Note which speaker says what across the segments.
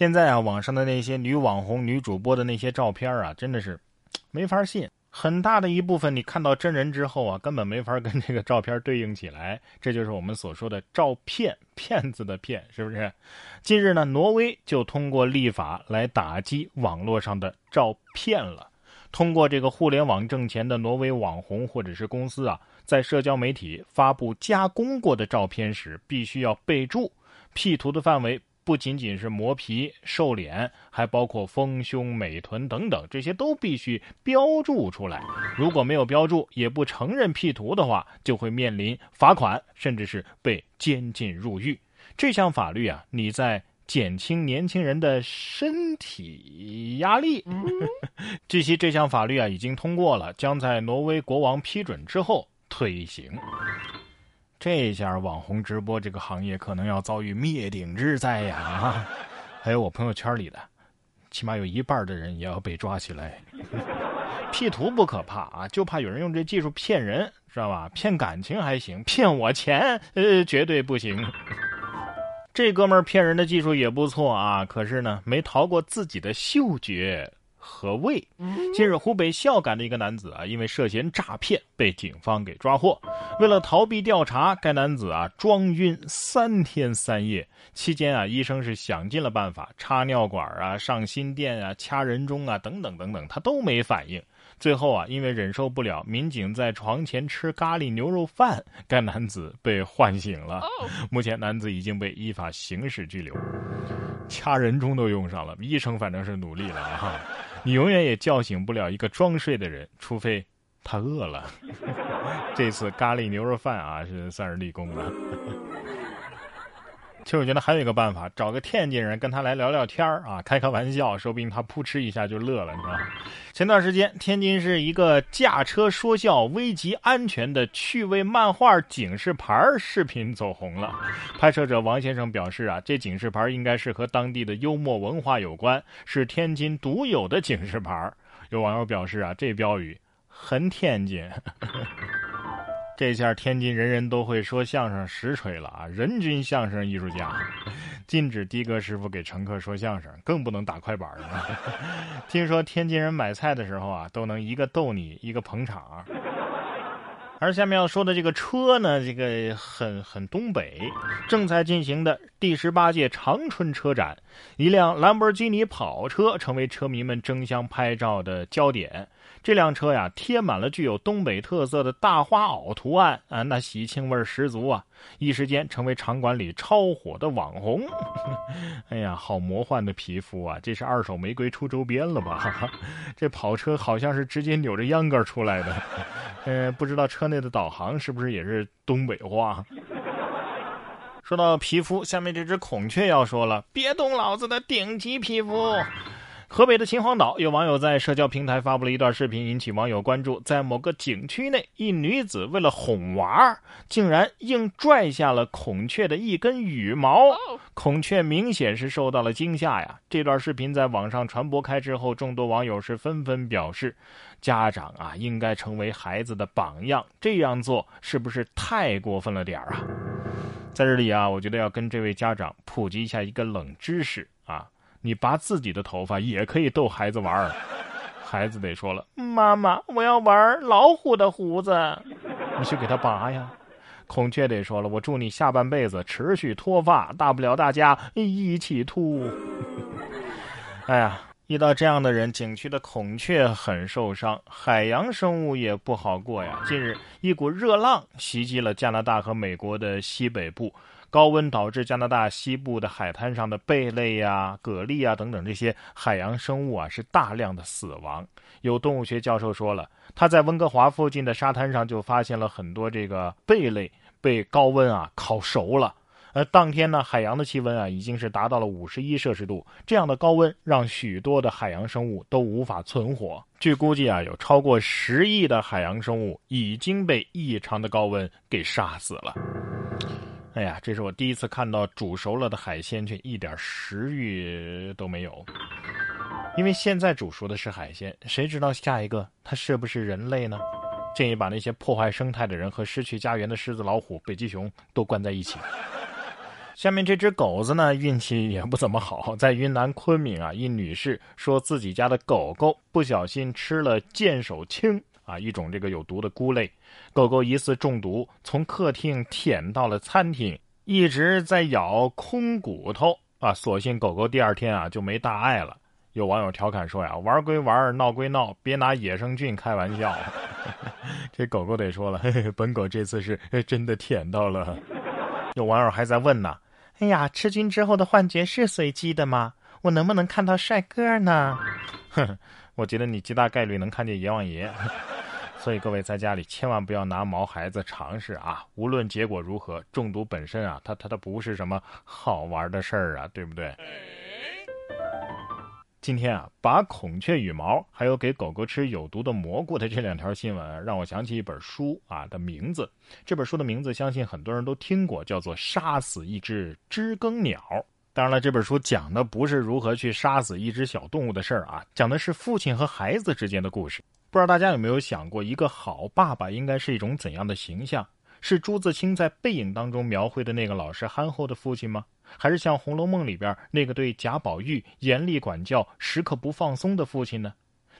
Speaker 1: 现在啊，网上的那些女网红、女主播的那些照片啊，真的是没法信。很大的一部分，你看到真人之后啊，根本没法跟这个照片对应起来。这就是我们所说的“照骗”，骗子的骗，是不是？近日呢，挪威就通过立法来打击网络上的照骗了。通过这个互联网挣钱的挪威网红或者是公司啊，在社交媒体发布加工过的照片时，必须要备注 P 图的范围。不仅仅是磨皮、瘦脸，还包括丰胸、美臀等等，这些都必须标注出来。如果没有标注，也不承认 P 图的话，就会面临罚款，甚至是被监禁入狱。这项法律啊，你在减轻年轻人的身体压力。据悉，这项法律啊已经通过了，将在挪威国王批准之后推行。这下网红直播这个行业可能要遭遇灭顶之灾呀！啊，还有我朋友圈里的，起码有一半的人也要被抓起来。P 图不可怕啊，就怕有人用这技术骗人，知道吧？骗感情还行，骗我钱，呃，绝对不行。这哥们儿骗人的技术也不错啊，可是呢，没逃过自己的嗅觉。和胃。近日，湖北孝感的一个男子啊，因为涉嫌诈骗被警方给抓获。为了逃避调查，该男子啊装晕三天三夜。期间啊，医生是想尽了办法，插尿管啊、上心电啊、掐人中啊等等等等，他都没反应。最后啊，因为忍受不了，民警在床前吃咖喱牛肉饭，该男子被唤醒了。目前，男子已经被依法刑事拘留。掐人中都用上了，医生反正是努力了哈。你永远也叫醒不了一个装睡的人，除非他饿了。这次咖喱牛肉饭啊，是算是立功了。其实我觉得还有一个办法，找个天津人跟他来聊聊天啊，开开玩笑，说不定他扑哧一下就乐了，你知道吗？前段时间，天津市一个驾车说笑危及安全的趣味漫画警示牌视频走红了。拍摄者王先生表示啊，这警示牌应该是和当地的幽默文化有关，是天津独有的警示牌。有网友表示啊，这标语很天津。这下天津人人都会说相声实锤了啊！人均相声艺术家，禁止的哥师傅给乘客说相声，更不能打快板了。听说天津人买菜的时候啊，都能一个逗你，一个捧场。而下面要说的这个车呢，这个很很东北，正在进行的第十八届长春车展，一辆兰博基尼跑车成为车迷们争相拍照的焦点。这辆车呀，贴满了具有东北特色的大花袄图案啊，那喜庆味十足啊！一时间成为场馆里超火的网红。哎呀，好魔幻的皮肤啊！这是二手玫瑰出周边了吧？这跑车好像是直接扭着秧歌出来的。呃，不知道车内的导航是不是也是东北话？说到皮肤，下面这只孔雀要说了：别动老子的顶级皮肤。河北的秦皇岛有网友在社交平台发布了一段视频，引起网友关注。在某个景区内，一女子为了哄娃儿，竟然硬拽下了孔雀的一根羽毛，孔雀明显是受到了惊吓呀。这段视频在网上传播开之后，众多网友是纷纷表示，家长啊应该成为孩子的榜样，这样做是不是太过分了点儿啊？在这里啊，我觉得要跟这位家长普及一下一个冷知识啊。你拔自己的头发也可以逗孩子玩儿，孩子得说了：“妈妈，我要玩老虎的胡子。”你去给他拔呀。孔雀得说了：“我祝你下半辈子持续脱发，大不了大家一起秃。”哎呀，遇到这样的人，景区的孔雀很受伤，海洋生物也不好过呀。近日，一股热浪袭击了加拿大和美国的西北部。高温导致加拿大西部的海滩上的贝类呀、蛤蜊啊等等这些海洋生物啊是大量的死亡。有动物学教授说了，他在温哥华附近的沙滩上就发现了很多这个贝类被高温啊烤熟了。而当天呢，海洋的气温啊已经是达到了五十一摄氏度，这样的高温让许多的海洋生物都无法存活。据估计啊，有超过十亿的海洋生物已经被异常的高温给杀死了。哎呀，这是我第一次看到煮熟了的海鲜却一点食欲都没有。因为现在煮熟的是海鲜，谁知道下一个它是不是人类呢？建议把那些破坏生态的人和失去家园的狮子、老虎、北极熊都关在一起。下面这只狗子呢，运气也不怎么好，在云南昆明啊，一女士说自己家的狗狗不小心吃了见手青啊，一种这个有毒的菇类，狗狗疑似中毒，从客厅舔到了餐厅，一直在咬空骨头啊，所幸狗狗第二天啊就没大碍了。有网友调侃说呀：“玩归玩，闹归闹，别拿野生菌开玩笑。”这狗狗得说了：“，本狗这次是真的舔到了。”有网友还在问呢。哎呀，吃菌之后的幻觉是随机的吗？我能不能看到帅哥呢？哼，我觉得你极大概率能看见阎王爷。所以各位在家里千万不要拿毛孩子尝试啊！无论结果如何，中毒本身啊，它它它不是什么好玩的事儿啊，对不对？今天啊，把孔雀羽毛，还有给狗狗吃有毒的蘑菇的这两条新闻，让我想起一本书啊的名字。这本书的名字，相信很多人都听过，叫做《杀死一只知更鸟》。当然了，这本书讲的不是如何去杀死一只小动物的事儿啊，讲的是父亲和孩子之间的故事。不知道大家有没有想过，一个好爸爸应该是一种怎样的形象？是朱自清在《背影》当中描绘的那个老实憨厚的父亲吗？还是像《红楼梦》里边那个对贾宝玉严厉管教、时刻不放松的父亲呢？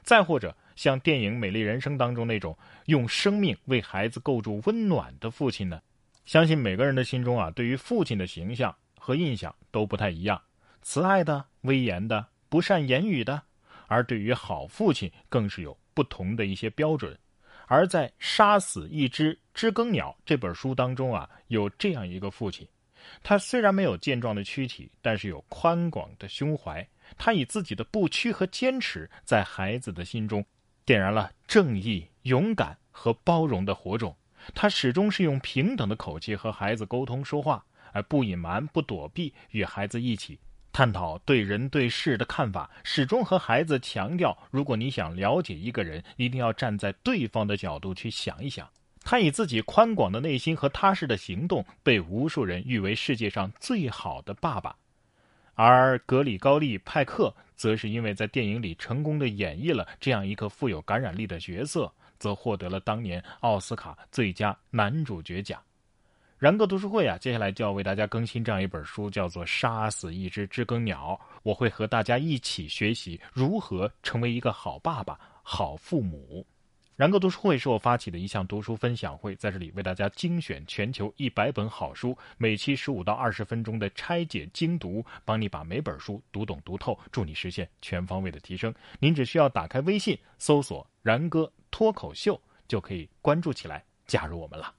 Speaker 1: 再或者像电影《美丽人生》当中那种用生命为孩子构筑温暖的父亲呢？相信每个人的心中啊，对于父亲的形象和印象都不太一样，慈爱的、威严的、不善言语的，而对于好父亲更是有不同的一些标准。而在《杀死一只知更鸟》这本书当中啊，有这样一个父亲，他虽然没有健壮的躯体，但是有宽广的胸怀。他以自己的不屈和坚持，在孩子的心中点燃了正义、勇敢和包容的火种。他始终是用平等的口气和孩子沟通说话，而不隐瞒、不躲避，与孩子一起。探讨对人对事的看法，始终和孩子强调：如果你想了解一个人，一定要站在对方的角度去想一想。他以自己宽广的内心和踏实的行动，被无数人誉为世界上最好的爸爸。而格里高利·派克，则是因为在电影里成功的演绎了这样一个富有感染力的角色，则获得了当年奥斯卡最佳男主角奖。然哥读书会啊，接下来就要为大家更新这样一本书，叫做《杀死一只知更鸟》。我会和大家一起学习如何成为一个好爸爸、好父母。然哥读书会是我发起的一项读书分享会，在这里为大家精选全球一百本好书，每期十五到二十分钟的拆解精读，帮你把每本书读懂读透，助你实现全方位的提升。您只需要打开微信，搜索“然哥脱口秀”，就可以关注起来，加入我们了。